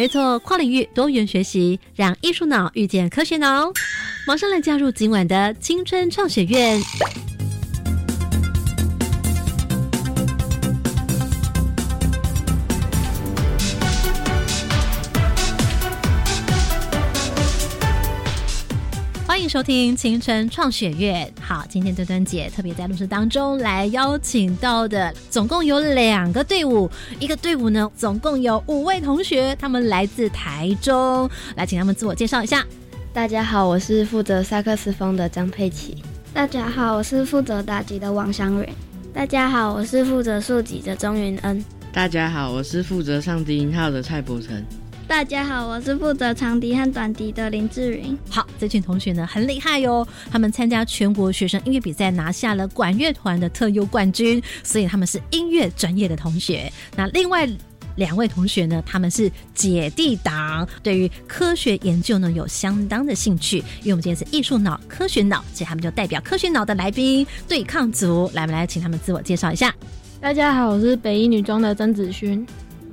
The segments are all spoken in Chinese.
没错，跨领域多元学习，让艺术脑遇见科学脑。马上来加入今晚的青春创学院。收听青春创雪月。好，今天端端姐特别在录制当中来邀请到的，总共有两个队伍，一个队伍呢，总共有五位同学，他们来自台中，来请他们自我介绍一下。大家好，我是负责萨克斯风的张佩琪。大家好，我是负责打击的王祥蕊。大家好，我是负责竖笛的钟云恩。大家好，我是负责上低音号的蔡伯成。大家好，我是负责长笛和短笛的林志云。好，这群同学呢很厉害哟，他们参加全国学生音乐比赛，拿下了管乐团的特优冠军，所以他们是音乐专业的同学。那另外两位同学呢，他们是姐弟党，对于科学研究呢有相当的兴趣。因为我们今天是艺术脑、科学脑，所以他们就代表科学脑的来宾对抗组，来，我们来请他们自我介绍一下。大家好，我是北一女中的曾子勋。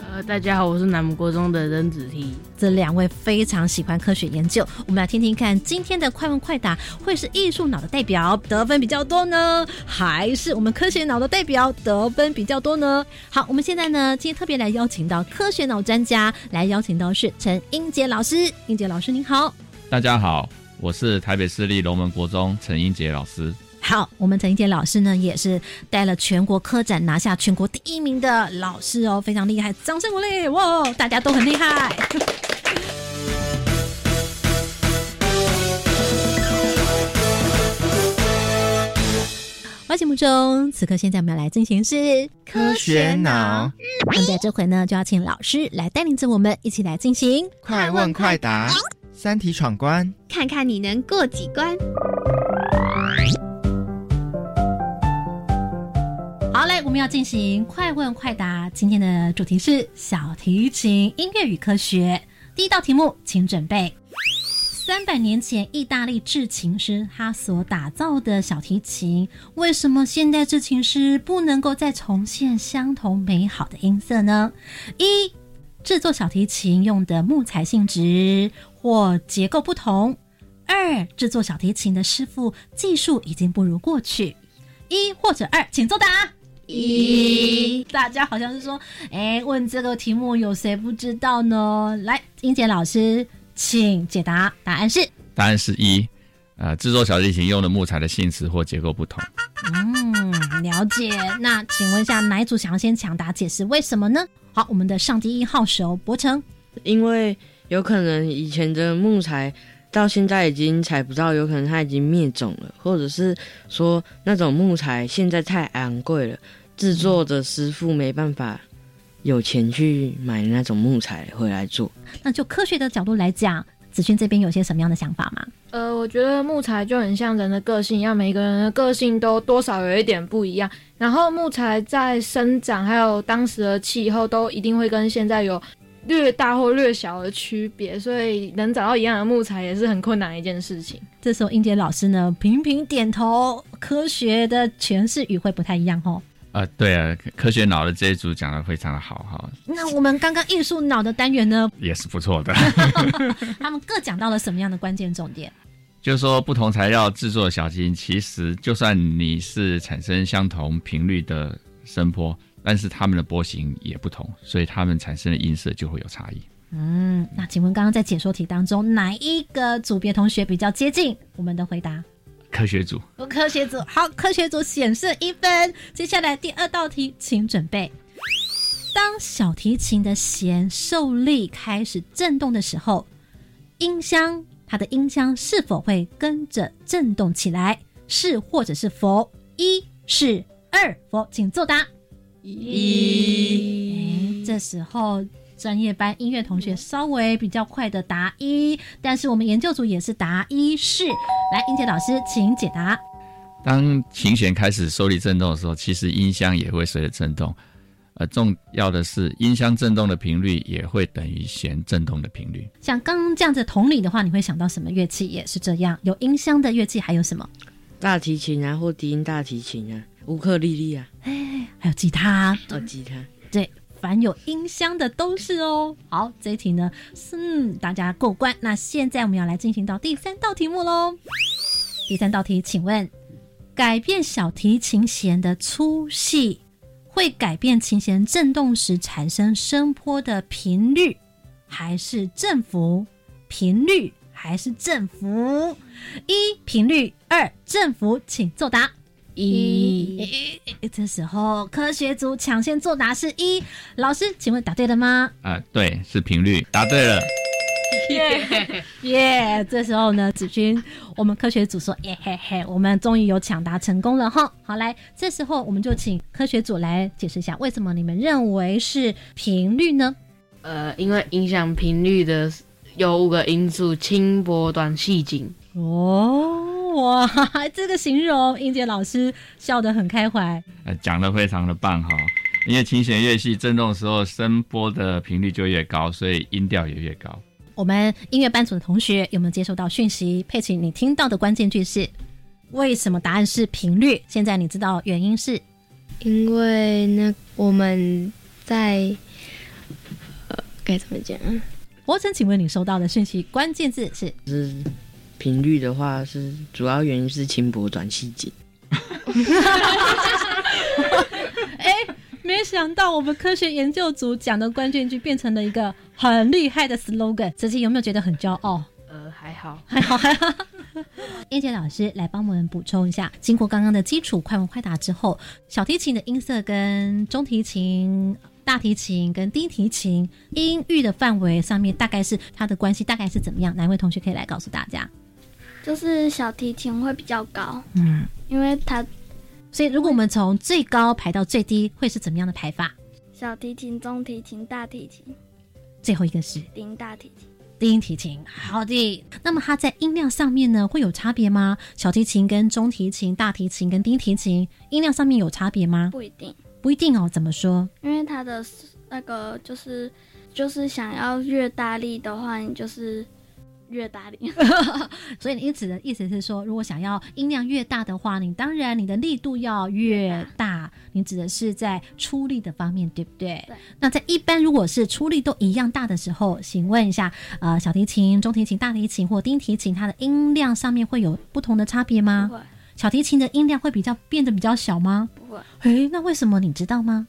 呃，大家好，我是南母国中的任子提。这两位非常喜欢科学研究，我们来听听看，今天的快问快答会是艺术脑的代表得分比较多呢，还是我们科学脑的代表得分比较多呢？好，我们现在呢，今天特别来邀请到科学脑专家，来邀请到是陈英杰老师。英杰老师您好，大家好，我是台北市立龙门国中陈英杰老师。好，我们陈一杰老师呢，也是带了全国科展拿下全国第一名的老师哦，非常厉害，掌声鼓励！哇，大家都很厉害。节目中，此刻现在我们要来进行是科学脑。那在这回呢，就要请老师来带领着我们一起来进行快问快答、三题闯关，看看你能过几关。好嘞，我们要进行快问快答。今天的主题是小提琴音乐与科学。第一道题目，请准备。三百年前，意大利制琴师他所打造的小提琴，为什么现代制琴师不能够再重现相同美好的音色呢？一、制作小提琴用的木材性质或结构不同；二、制作小提琴的师傅技术已经不如过去。一或者二，请作答。一，大家好像是说，哎，问这个题目有谁不知道呢？来，英杰老师。请解答，答案是？答案是一，呃，制作小提琴用的木材的性质或结构不同。嗯，了解。那请问一下，哪一组想要先抢答解释为什么呢？好，我们的上帝一号手博成，因为有可能以前的木材到现在已经采不到，有可能它已经灭种了，或者是说那种木材现在太昂贵了，制作的师傅没办法。有钱去买那种木材回来做，那就科学的角度来讲，子轩这边有些什么样的想法吗？呃，我觉得木材就很像人的个性一样，每个人的个性都多少有一点不一样。然后木材在生长还有当时的气候都一定会跟现在有略大或略小的区别，所以能找到一样的木材也是很困难的一件事情。这时候英杰老师呢频频点头，科学的诠释语会不太一样哦。啊，对啊，科学脑的这一组讲的非常的好哈。那我们刚刚艺术脑的单元呢，也是不错的。他们各讲到了什么样的关键重点？就是说，不同材料制作的小提琴，其实就算你是产生相同频率的声波，但是它们的波形也不同，所以它们产生的音色就会有差异。嗯，那请问刚刚在解说题当中，哪一个组别同学比较接近我们的回答？科学组，科学组好，科学组显示一分。接下来第二道题，请准备。当小提琴的弦受力开始震动的时候，音箱它的音箱是否会跟着震动起来？是或者是否？一是二否？请作答。一。这时候专业班音乐同学稍微比较快的答一，但是我们研究组也是答一是。来，英杰老师，请解答。当琴弦开始受力震动的时候，其实音箱也会随着震动。呃，重要的是，音箱振动的频率也会等于弦振动的频率。像刚刚这样子同理的话，你会想到什么乐器也是这样？有音箱的乐器还有什么？大提琴啊，或低音大提琴啊，乌克丽丽啊，哎，还有吉他。哦，吉他。对，凡有音箱的都是哦。好，这一题呢，嗯，大家过关。那现在我们要来进行到第三道题目喽。第三道题，请问，改变小提琴弦的粗细。会改变琴弦振动时产生声波的频率，还是振幅？频率还是振幅？一频率，二振幅，请作答。一，这时候科学组抢先作答是一。老师，请问答对了吗？啊，对，是频率，答对了。耶耶！这时候呢，子君，我们科学组说耶嘿嘿，我们终于有抢答成功了哈。好，来，这时候我们就请科学组来解释一下，为什么你们认为是频率呢？呃，因为影响频率的有五个因素：轻薄、短、细、紧。哦，哇，这个形容，英杰老师笑得很开怀。呃，讲的非常的棒哈。因为琴弦越细，振动的时候声波的频率就越高，所以音调也越高。我们音乐班组的同学有没有接收到讯息？佩奇，你听到的关键句是为什么？答案是频率。现在你知道原因是？因为那我们在呃该怎么讲？我想请问你收到的讯息关键字是？是频率的话，是主要原因是轻薄短细紧。哎。没想到我们科学研究组讲的关键句变成了一个很厉害的 slogan，自己有没有觉得很骄傲？呃，还好，还好，还好。燕姐老师来帮我们补充一下，经过刚刚的基础快问快答之后，小提琴的音色跟中提琴、大提琴跟低提琴音域的范围上面，大概是它的关系大概是怎么样？哪位同学可以来告诉大家？就是小提琴会比较高，嗯，因为它。所以，如果我们从最高排到最低，会是怎么样的排法？小提琴、中提琴、大提琴，最后一个是低音大提琴。低音提琴，好的。那么它在音量上面呢，会有差别吗？小提琴跟中提琴、大提琴跟低音提琴音量上面有差别吗？不一定，不一定哦。怎么说？因为它的那个就是就是想要越大力的话，你就是。越大力，所以你指的意思是说，如果想要音量越大的话，你当然你的力度要越大。你指的是在出力的方面，对不对？对。那在一般如果是出力都一样大的时候，请问一下，呃，小提琴、中提琴、大提琴或低提琴，它的音量上面会有不同的差别吗？小提琴的音量会比较变得比较小吗？不会。诶，那为什么你知道吗？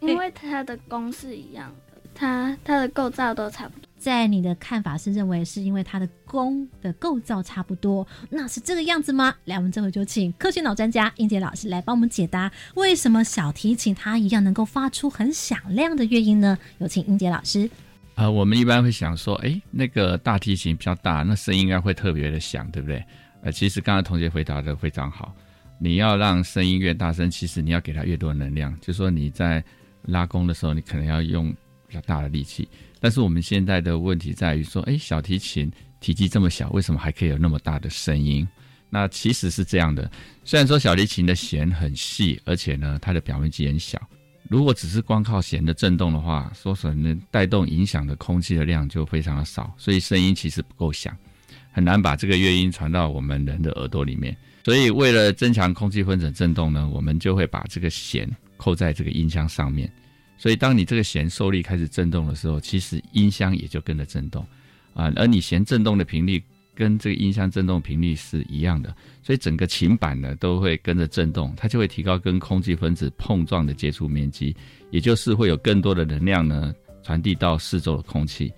因为它的公式一样的，它它的构造都差不多。在你的看法是认为是因为它的弓的构造差不多，那是这个样子吗？来，我们这回就请科学脑专家英杰老师来帮我们解答，为什么小提琴它一样能够发出很响亮的乐音呢？有请英杰老师。呃，我们一般会想说，哎，那个大提琴比较大，那声音应该会特别的响，对不对？呃，其实刚才同学回答的非常好，你要让声音越大声，其实你要给它越多能量，就说你在拉弓的时候，你可能要用比较大的力气。但是我们现在的问题在于说，哎，小提琴体积这么小，为什么还可以有那么大的声音？那其实是这样的，虽然说小提琴的弦很细，而且呢，它的表面积很小。如果只是光靠弦的振动的话，说可能带动影响的空气的量就非常的少，所以声音其实不够响，很难把这个乐音传到我们人的耳朵里面。所以为了增强空气分子振动呢，我们就会把这个弦扣在这个音箱上面。所以，当你这个弦受力开始震动的时候，其实音箱也就跟着震动，啊，而你弦振动的频率跟这个音箱振动频率是一样的，所以整个琴板呢都会跟着震动，它就会提高跟空气分子碰撞的接触面积，也就是会有更多的能量呢传递到四周的空气，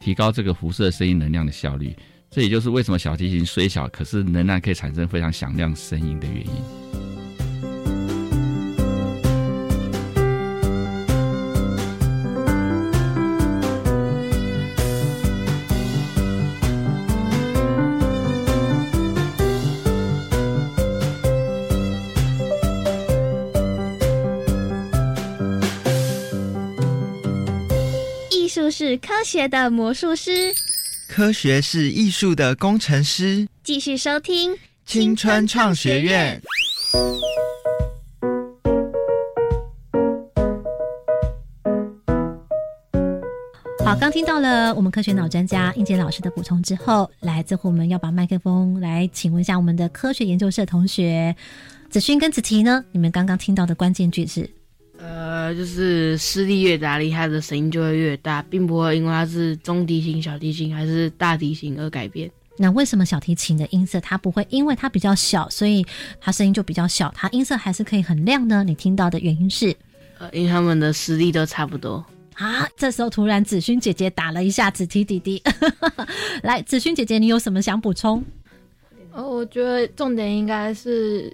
提高这个辐射声音能量的效率。这也就是为什么小提琴虽小，可是仍然可以产生非常响亮声音的原因。学的魔术师，科学是艺术的工程师。继续收听青春创学院。好，刚听到了我们科学脑专家应杰老师的补充之后，来，最后我们要把麦克风来请问一下我们的科学研究社同学子勋跟子琪呢？你们刚刚听到的关键句是？呃，就是施力越大力，它的声音就会越大，并不会因为它是中提琴、小提琴还是大提琴而改变。那为什么小提琴的音色它不会因为它比较小，所以它声音就比较小，它音色还是可以很亮呢？你听到的原因是？呃，因为他们的实力都差不多。啊！这时候突然子勋姐姐打了一下子提弟弟，来，子勋姐姐，你有什么想补充？哦，我觉得重点应该是，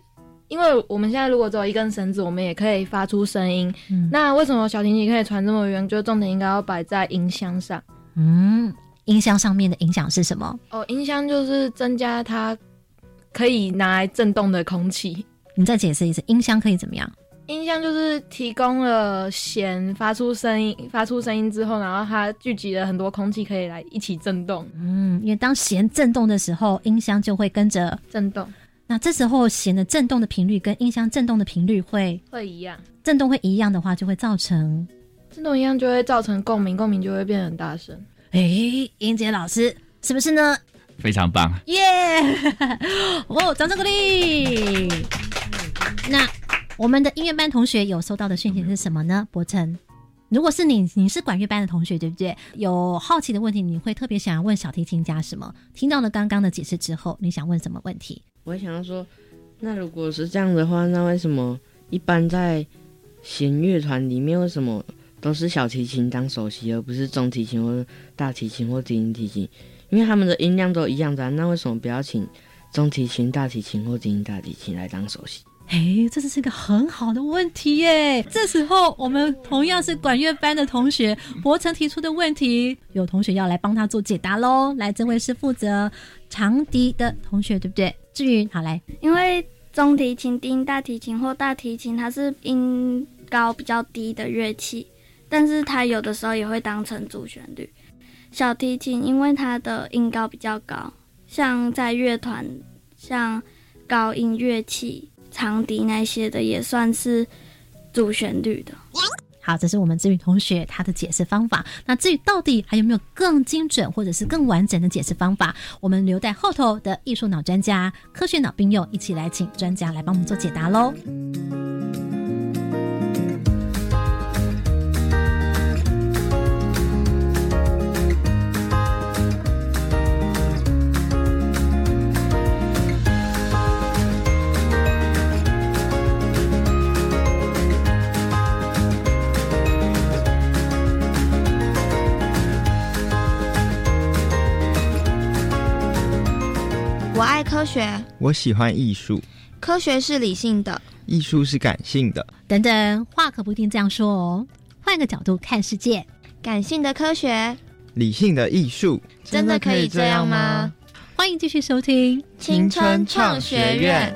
因为我们现在如果只有一根绳子，我们也可以发出声音。嗯、那为什么小提琴可以传这么远？就重点应该要摆在音箱上。嗯，音箱上面的影响是什么？哦，音箱就是增加它可以拿来震动的空气。你再解释一次，音箱可以怎么样？音箱就是提供了弦发出声音，发出声音之后，然后它聚集了很多空气，可以来一起震动。嗯，因为当弦震动的时候，音箱就会跟着震动。那这时候弦的震动的频率跟音箱震动的频率会会一样，震动会一样的话，就会造成震动一样就会造成共鸣，共鸣就会变得很大声。哎，英杰老师是不是呢？非常棒，耶！哦，掌声鼓励。那。我们的音乐班同学有收到的讯息是什么呢？博成，如果是你，你是管乐班的同学，对不对？有好奇的问题，你会特别想要问小提琴家什么？听到了刚刚的解释之后，你想问什么问题？我想要说，那如果是这样的话，那为什么一般在弦乐团里面，为什么都是小提琴当首席，而不是中提琴或大提琴或低音提琴？因为他们的音量都一样的，那为什么不要请中提琴、大提琴或低音大提琴来当首席？哎，这是一个很好的问题耶！这时候，我们同样是管乐班的同学，博成提出的问题，有同学要来帮他做解答喽。来，这位是负责长笛的同学，对不对？志云，好来。因为中提琴、低音大提琴或大提琴，它是音高比较低的乐器，但是它有的时候也会当成主旋律。小提琴因为它的音高比较高，像在乐团，像高音乐器。长笛那些的也算是主旋律的。好，这是我们志宇同学他的解释方法。那至于到底还有没有更精准或者是更完整的解释方法，我们留待后头的艺术脑专家、科学脑并用一起来请专家来帮我们做解答喽。科学，我喜欢艺术。科学是理性的，艺术是感性的。等等，话可不一定这样说哦。换个角度看世界，感性的科学，理性的艺术，真的可以这样吗？欢迎继续收听青春创学院。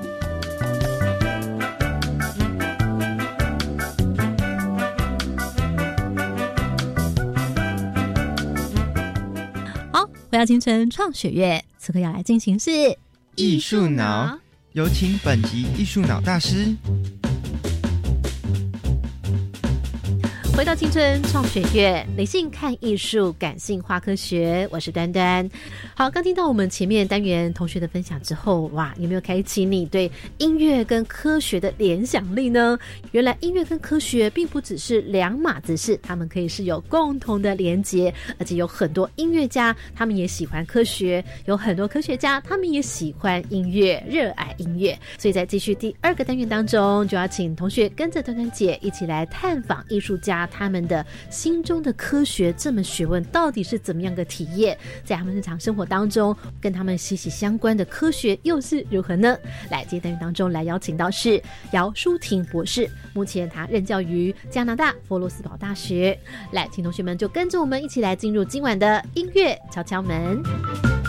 好，回到青春创学院。此刻要来进行是艺术脑，有请本集艺术脑大师。回到青春创学院，理性看艺术，感性化科学。我是端端。好，刚听到我们前面单元同学的分享之后，哇，有没有开启你对音乐跟科学的联想力呢？原来音乐跟科学并不只是两码子事，他们可以是有共同的连结，而且有很多音乐家他们也喜欢科学，有很多科学家他们也喜欢音乐，热爱音乐。所以在继续第二个单元当中，就要请同学跟着端端姐一起来探访艺术家。他们的心中的科学这门学问到底是怎么样的体验？在他们日常生活当中，跟他们息息相关的科学又是如何呢？来，今天单元当中来邀请到是姚淑婷博士，目前他任教于加拿大佛罗斯堡大学。来，请同学们就跟着我们一起来进入今晚的音乐敲敲门。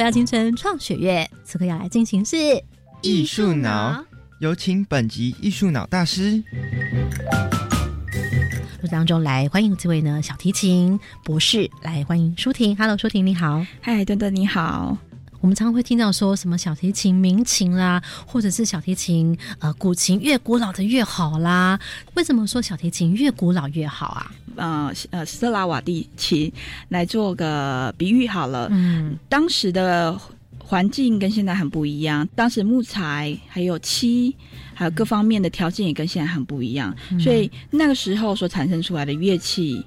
不要青春创雪月，此刻要来进行是艺术脑，有请本集艺术脑大师。录当中来欢迎这位呢小提琴博士，来欢迎舒婷。Hello，舒婷你好。嗨，墩墩你好。我们常常会听到说什么小提琴民琴啦，或者是小提琴呃古琴越古老的越好啦。为什么说小提琴越古老越好啊？呃呃，斯特拉瓦蒂琴来做个比喻好了。嗯，当时的环境跟现在很不一样，当时木材还有漆。还有各方面的条件也跟现在很不一样，所以那个时候所产生出来的乐器，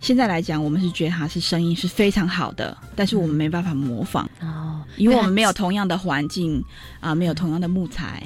现在来讲，我们是觉得它是声音是非常好的，但是我们没办法模仿哦，因为我们没有同样的环境啊，没有同样的木材。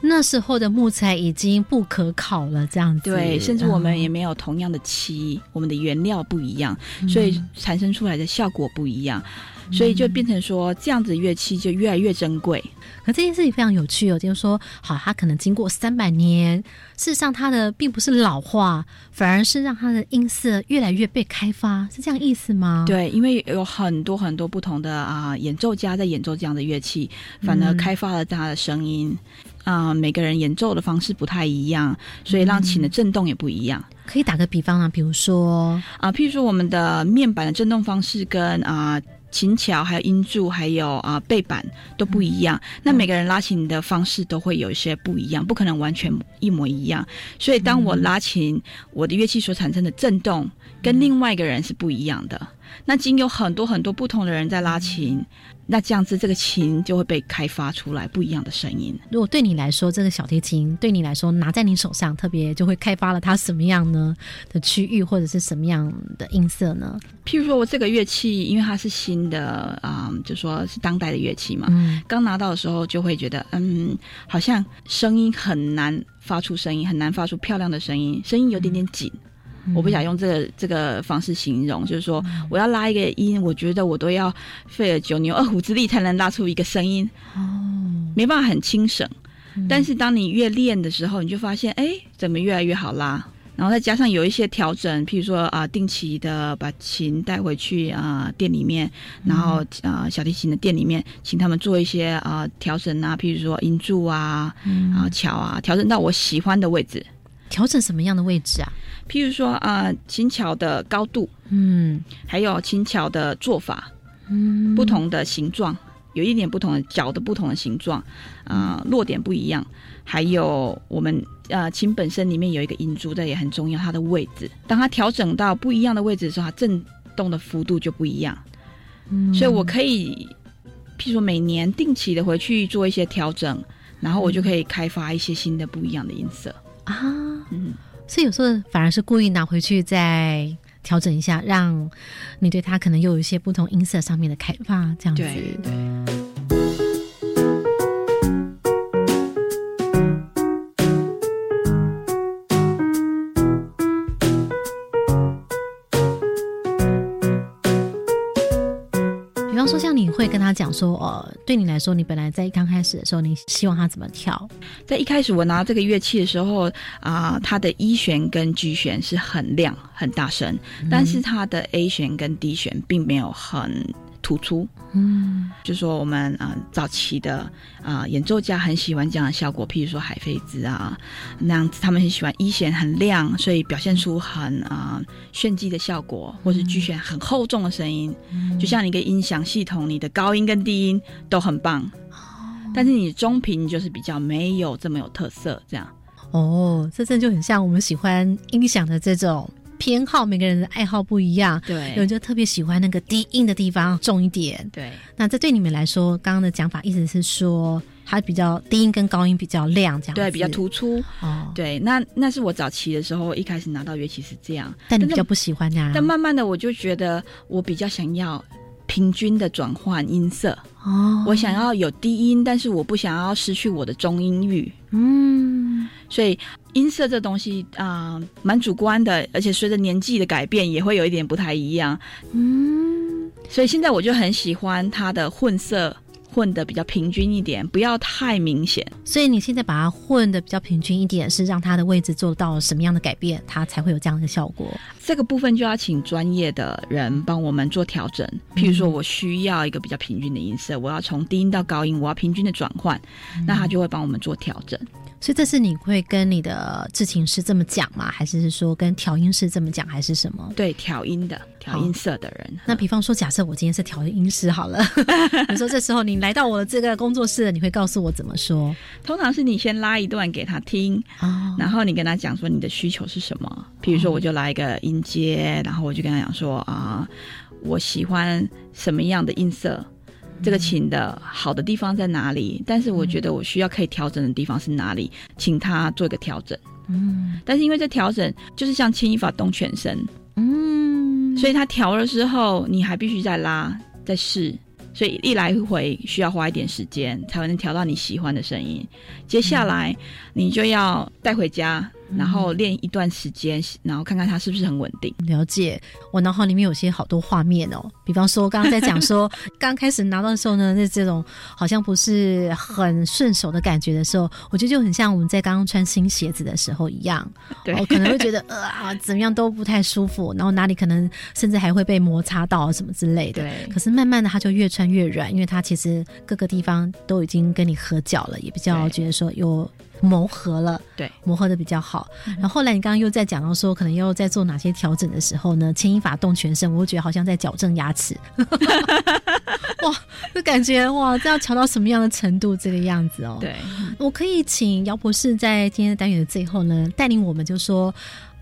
那时候的木材已经不可考了，这样子对，甚至我们也没有同样的漆，我们的原料不一样，所以产生出来的效果不一样。所以就变成说，这样子乐器就越来越珍贵。可这件事情非常有趣哦，就是说，好，它可能经过三百年，事实上它的并不是老化，反而是让它的音色越来越被开发，是这样意思吗？对，因为有很多很多不同的啊演奏家在演奏这样的乐器，反而开发了它的声音。啊，每个人演奏的方式不太一样，所以让琴的震动也不一样。可以打个比方啊，比如说啊，譬如说我们的面板的震动方式跟啊。琴桥还有音柱还有啊背板都不一样，那每个人拉琴的方式都会有一些不一样，不可能完全一模一样。所以当我拉琴，我的乐器所产生的震动跟另外一个人是不一样的。那经有很多很多不同的人在拉琴。那这样子，这个琴就会被开发出来不一样的声音。如果对你来说，这个小提琴对你来说拿在你手上，特别就会开发了它什么样呢的区域，或者是什么样的音色呢？譬如说我这个乐器，因为它是新的啊，就说是当代的乐器嘛，刚拿到的时候就会觉得，嗯，好像声音很难发出声音，很难发出漂亮的声音，声音有点点紧。我不想用这个这个方式形容，就是说我要拉一个音，我觉得我都要费了九牛二虎之力才能拉出一个声音，哦，没办法很轻省。但是当你越练的时候，你就发现，哎，怎么越来越好拉？然后再加上有一些调整，譬如说啊，定期的把琴带回去啊店里面，然后啊小提琴的店里面，请他们做一些啊调整啊，譬如说音柱啊，啊桥啊，调整到我喜欢的位置。调整什么样的位置啊？譬如说啊，琴桥的高度，嗯，还有琴桥的做法，嗯，不同的形状，有一点不同的角的不同的形状，啊，落点不一样，还有我们呃琴本身里面有一个音珠，这也很重要，它的位置，当它调整到不一样的位置的时候，它震动的幅度就不一样。嗯，所以我可以，譬如说每年定期的回去做一些调整，然后我就可以开发一些新的不一样的音色啊，嗯。所以有时候反而是故意拿回去再调整一下，让你对它可能又有一些不同音色上面的开发，这样子。会跟他讲说，呃，对你来说，你本来在刚开始的时候，你希望他怎么跳？在一开始我拿这个乐器的时候，啊，它的一弦跟 G 弦是很亮、很大声，但是它的 A 弦跟 D 弦并没有很。突出，嗯，就说我们啊早期的啊演奏家很喜欢这样的效果，譬如说海飞兹啊那样子，他们很喜欢一弦很亮，所以表现出很啊炫技的效果，或是 G 弦很厚重的声音，就像一个音响系统，你的高音跟低音都很棒，但是你中频就是比较没有这么有特色，这样。哦，这这就很像我们喜欢音响的这种。偏好每个人的爱好不一样，对，有人就特别喜欢那个低音的地方重一点，对。那这对你们来说，刚刚的讲法意思是说，它比较低音跟高音比较亮，这样对，比较突出哦。对，那那是我早期的时候，一开始拿到乐器是这样，但你比较不喜欢呀。但慢慢的，我就觉得我比较想要平均的转换音色哦，我想要有低音，但是我不想要失去我的中音域，嗯，所以。音色这东西啊，蛮主观的，而且随着年纪的改变，也会有一点不太一样。嗯，所以现在我就很喜欢它的混色混的比较平均一点，不要太明显。所以你现在把它混的比较平均一点，是让它的位置做到什么样的改变，它才会有这样的效果？这个部分就要请专业的人帮我们做调整。譬如说，我需要一个比较平均的音色，我要从低音到高音，我要平均的转换，那他就会帮我们做调整。所以这是你会跟你的制琴师这么讲吗？还是说跟调音师这么讲，还是什么？对，调音的调音色的人。那比方说，假设我今天是调音师好了，你说这时候你来到我的这个工作室，你会告诉我怎么说？通常是你先拉一段给他听，哦、然后你跟他讲说你的需求是什么。比如说，我就来一个音阶，然后我就跟他讲说啊，我喜欢什么样的音色。这个琴的好的地方在哪里？但是我觉得我需要可以调整的地方是哪里？请他做一个调整。嗯，但是因为这调整就是像牵一发动全身，嗯，所以他调了之后，你还必须再拉再试，所以一来一回需要花一点时间才能调到你喜欢的声音。接下来你就要带回家。然后练一段时间，然后看看它是不是很稳定。了解，我脑海里面有些好多画面哦。比方说，刚刚在讲说，刚开始拿到的时候呢，那这种好像不是很顺手的感觉的时候，我觉得就很像我们在刚刚穿新鞋子的时候一样。对，可能会觉得 呃，怎么样都不太舒服，然后哪里可能甚至还会被摩擦到什么之类的。对。可是慢慢的，它就越穿越软，因为它其实各个地方都已经跟你合脚了，也比较觉得说有。磨合了，对，磨合的比较好。然后后来你刚刚又在讲到说，可能要在做哪些调整的时候呢？牵一发动全身，我会觉得好像在矫正牙齿。哇，就感觉哇，这要调到什么样的程度？这个样子哦。对，我可以请姚博士在今天的单元的最后呢，带领我们就说。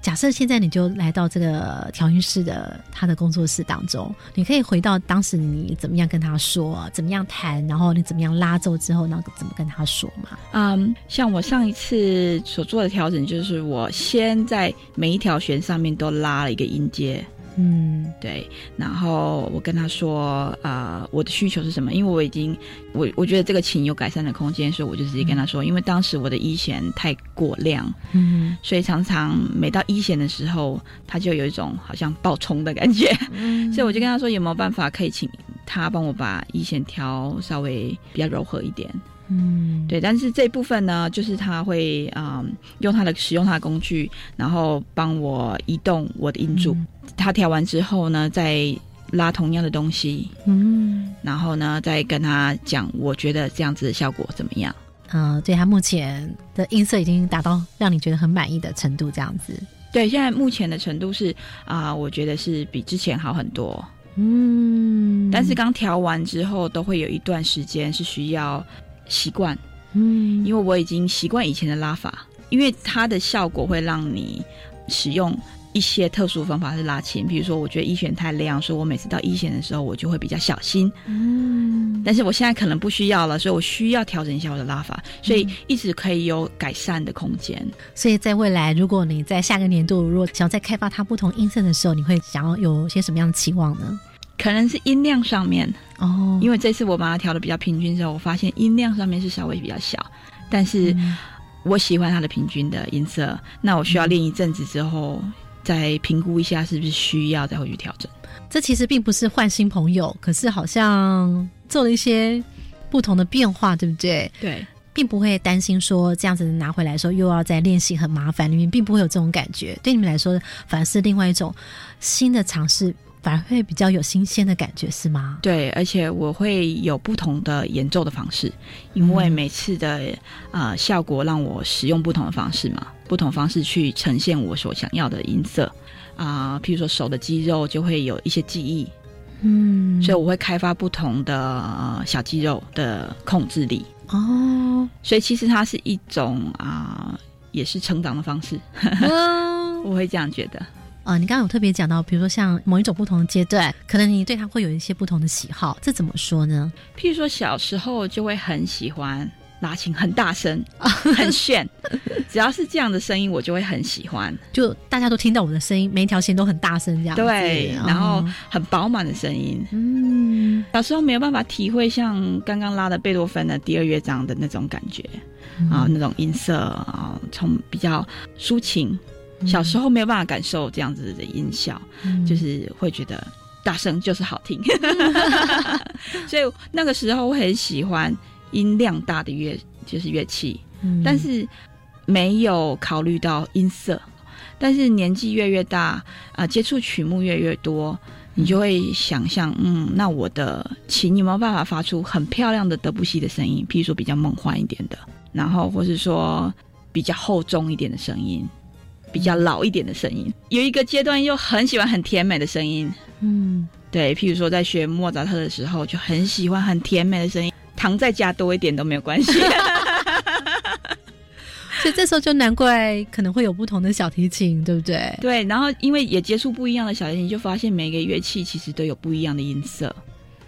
假设现在你就来到这个调音师的他的工作室当中，你可以回到当时你怎么样跟他说，怎么样弹，然后你怎么样拉奏之后，那怎么跟他说嘛？嗯，像我上一次所做的调整，就是我先在每一条弦上面都拉了一个音阶。嗯，对。然后我跟他说，呃，我的需求是什么？因为我已经，我我觉得这个琴有改善的空间，所以我就直接跟他说，因为当时我的一弦太过亮，嗯，所以常常每到一弦的时候，他就有一种好像爆冲的感觉，嗯，所以我就跟他说，有没有办法可以请他帮我把一弦调稍微比较柔和一点。嗯，对，但是这部分呢，就是他会啊用他的使用他的工具，然后帮我移动我的音柱。他调完之后呢，再拉同样的东西，嗯，然后呢，再跟他讲，我觉得这样子的效果怎么样？啊，对他目前的音色已经达到让你觉得很满意的程度，这样子。对，现在目前的程度是啊，我觉得是比之前好很多。嗯，但是刚调完之后，都会有一段时间是需要。习惯，嗯，因为我已经习惯以前的拉法，因为它的效果会让你使用一些特殊方法是拉琴。比如说，我觉得一弦太亮，所以我每次到一弦的时候，我就会比较小心。嗯，但是我现在可能不需要了，所以我需要调整一下我的拉法，所以一直可以有改善的空间。所以在未来，如果你在下个年度如果想要再开发它不同音色的时候，你会想要有些什么样的期望呢？可能是音量上面哦，因为这次我把它调的比较平均之后，我发现音量上面是稍微比较小，但是我喜欢它的平均的音色。那我需要练一阵子之后，再评估一下是不是需要再回去调整。这其实并不是换新朋友，可是好像做了一些不同的变化，对不对？对，并不会担心说这样子拿回来时候又要再练习很麻烦，你们并不会有这种感觉。对你们来说，反而是另外一种新的尝试。反而会比较有新鲜的感觉，是吗？对，而且我会有不同的演奏的方式，因为每次的啊效果让我使用不同的方式嘛，不同方式去呈现我所想要的音色啊。譬如说手的肌肉就会有一些记忆，嗯，所以我会开发不同的小肌肉的控制力哦。所以其实它是一种啊，也是成长的方式，我会这样觉得。呃，你刚刚有特别讲到，比如说像某一种不同的阶段，可能你对他会有一些不同的喜好，这怎么说呢？譬如说小时候就会很喜欢拉琴，很大声，很炫，只要是这样的声音，我就会很喜欢。就大家都听到我的声音，每一条弦都很大声，这样对，然后很饱满的声音。嗯，小时候没有办法体会像刚刚拉的贝多芬的第二乐章的那种感觉啊，那种音色啊，从比较抒情。小时候没有办法感受这样子的音效，就是会觉得大声就是好听，所以那个时候我很喜欢音量大的乐，就是乐器，但是没有考虑到音色。但是年纪越越大，啊，接触曲目越越多，你就会想象，嗯，那我的琴有没有办法发出很漂亮的德布西的声音？譬如说比较梦幻一点的，然后或是说比较厚重一点的声音，比较老一点的声音。有一个阶段又很喜欢很甜美的声音，嗯，对，譬如说在学莫扎特的时候，就很喜欢很甜美的声音，糖再加多一点都没有关系。所以这时候就难怪可能会有不同的小提琴，对不对？对，然后因为也接触不一样的小提琴，就发现每个乐器其实都有不一样的音色。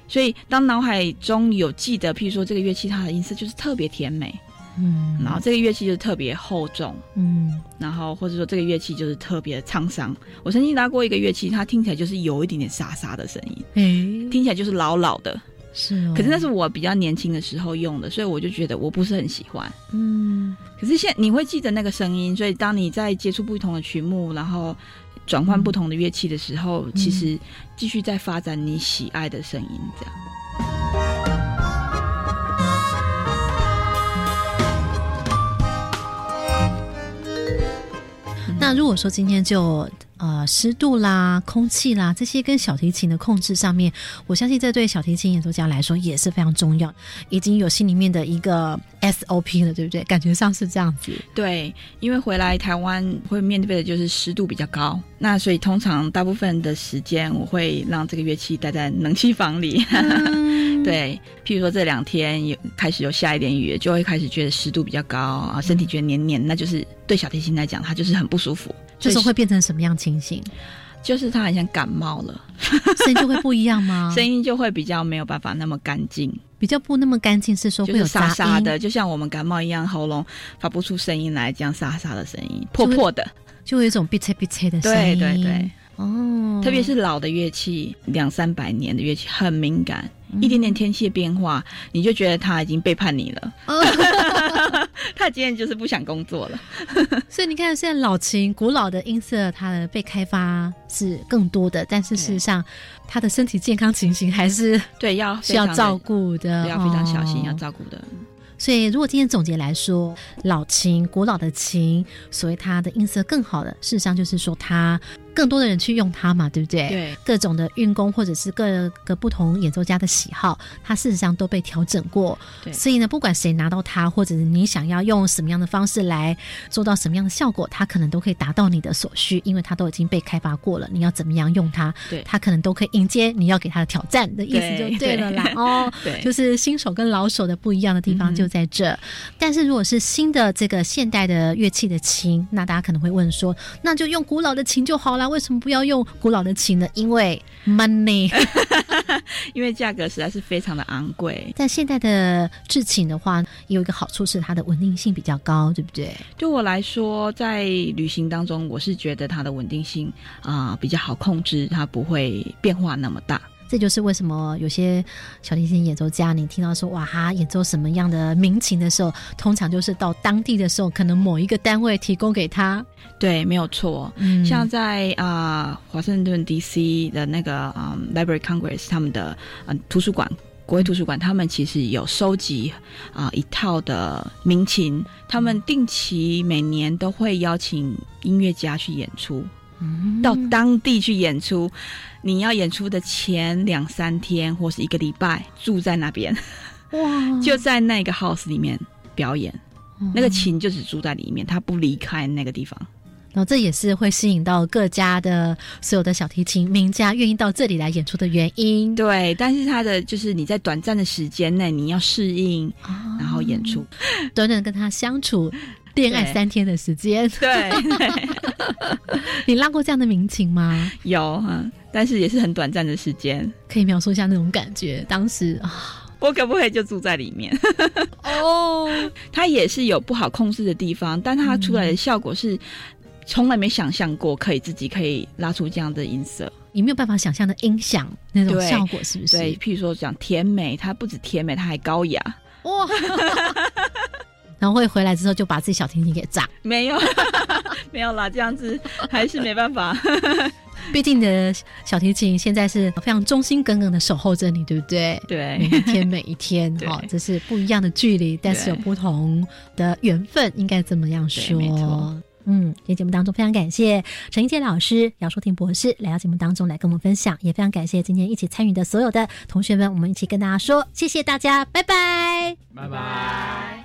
所以当脑海中有记得，譬如说这个乐器它的音色就是特别甜美，嗯，然后这个乐器就是特别厚重，嗯，然后或者说这个乐器就是特别沧桑。我曾经拿过一个乐器，它听起来就是有一点点沙沙的声音，哎，听起来就是老老的。是，可是那是我比较年轻的时候用的，所以我就觉得我不是很喜欢。嗯，可是现你会记得那个声音，所以当你在接触不同的曲目，然后转换不同的乐器的时候，其实继续在发展你喜爱的声音，这样。那如果说今天就。呃，湿度啦、空气啦，这些跟小提琴的控制上面，我相信这对小提琴演奏家来说也是非常重要，已经有心里面的一个 SOP 了，对不对？感觉上是这样子。对，因为回来台湾会面对的就是湿度比较高，那所以通常大部分的时间我会让这个乐器待在冷气房里。对，譬如说这两天有开始有下一点雨，就会开始觉得湿度比较高啊，身体觉得黏黏，那就是对小提琴来讲，它就是很不舒服。这时候会变成什么样情形？就是他好像感冒了，声音就会不一样吗？声音就会比较没有办法那么干净，比较不那么干净，是说会有沙沙的，就像我们感冒一样，喉咙发不出声音来，这样沙沙的声音，破破的，就会有一种鼻塞鼻塞的声音。对对对，哦，特别是老的乐器，两三百年的乐器很敏感。一点点天气的变化，你就觉得他已经背叛你了。他今天就是不想工作了。所以你看，现在老琴、古老的音色，它的被开发是更多的，但是事实上，他的身体健康情形还是对要需要照顾的，要非常小心，要照顾的。所以，如果今天总结来说，老琴、古老的琴，所谓它的音色更好的，事实上就是说它。更多的人去用它嘛，对不对？对，各种的运功或者是各个不同演奏家的喜好，它事实上都被调整过。对，所以呢，不管谁拿到它，或者是你想要用什么样的方式来做到什么样的效果，它可能都可以达到你的所需，因为它都已经被开发过了。你要怎么样用它？对，它可能都可以迎接你要给它的挑战的意思，就对了啦。哦，对，就是新手跟老手的不一样的地方就在这。但是如果是新的这个现代的乐器的琴，那大家可能会问说，那就用古老的琴就好了，为什么不要用？古老的琴呢？因为 money，因为价格实在是非常的昂贵。在现代的制琴的话，有一个好处是它的稳定性比较高，对不对？对我来说，在旅行当中，我是觉得它的稳定性啊比较好控制，它不会变化那么大。这就是为什么有些小提琴演奏家，你听到说哇哈演奏什么样的民琴的时候，通常就是到当地的时候，可能某一个单位提供给他。对，没有错。嗯像在啊华盛顿 D.C. 的那个啊 Library Congress 他们的嗯图书馆国会图书馆，他们其实有收集啊一套的民琴，他们定期每年都会邀请音乐家去演出，到当地去演出。你要演出的前两三天或是一个礼拜住在那边，哇，就在那个 house 里面表演，那个琴就只住在里面，他不离开那个地方。然后这也是会吸引到各家的所有的小提琴名家愿意到这里来演出的原因。对，但是他的就是你在短暂的时间内你要适应，然后演出，短短跟他相处。恋爱三天的时间，对，你拉过这样的民情吗？有啊，但是也是很短暂的时间。可以描述一下那种感觉？当时啊，我可不可以就住在里面？哦，它也是有不好控制的地方，但它出来的效果是从来没想象过，可以自己可以拉出这样的音色，你没有办法想象的音响那种效果，是不是？对，譬如说讲甜美，它不止甜美，它还高雅。哇！然后会回来之后就把自己小提琴给炸，没有，没有啦，这样子还是没办法。毕竟的小提琴现在是非常忠心耿耿的守候着你，对不对？对，每一天每一天，哈，这是不一样的距离，但是有不同的缘分，应该怎么样说？没错。嗯，今天节目当中非常感谢陈一健老师、姚淑婷博士来到节目当中来跟我们分享，也非常感谢今天一起参与的所有的同学们，我们一起跟大家说谢谢大家，拜拜，拜拜。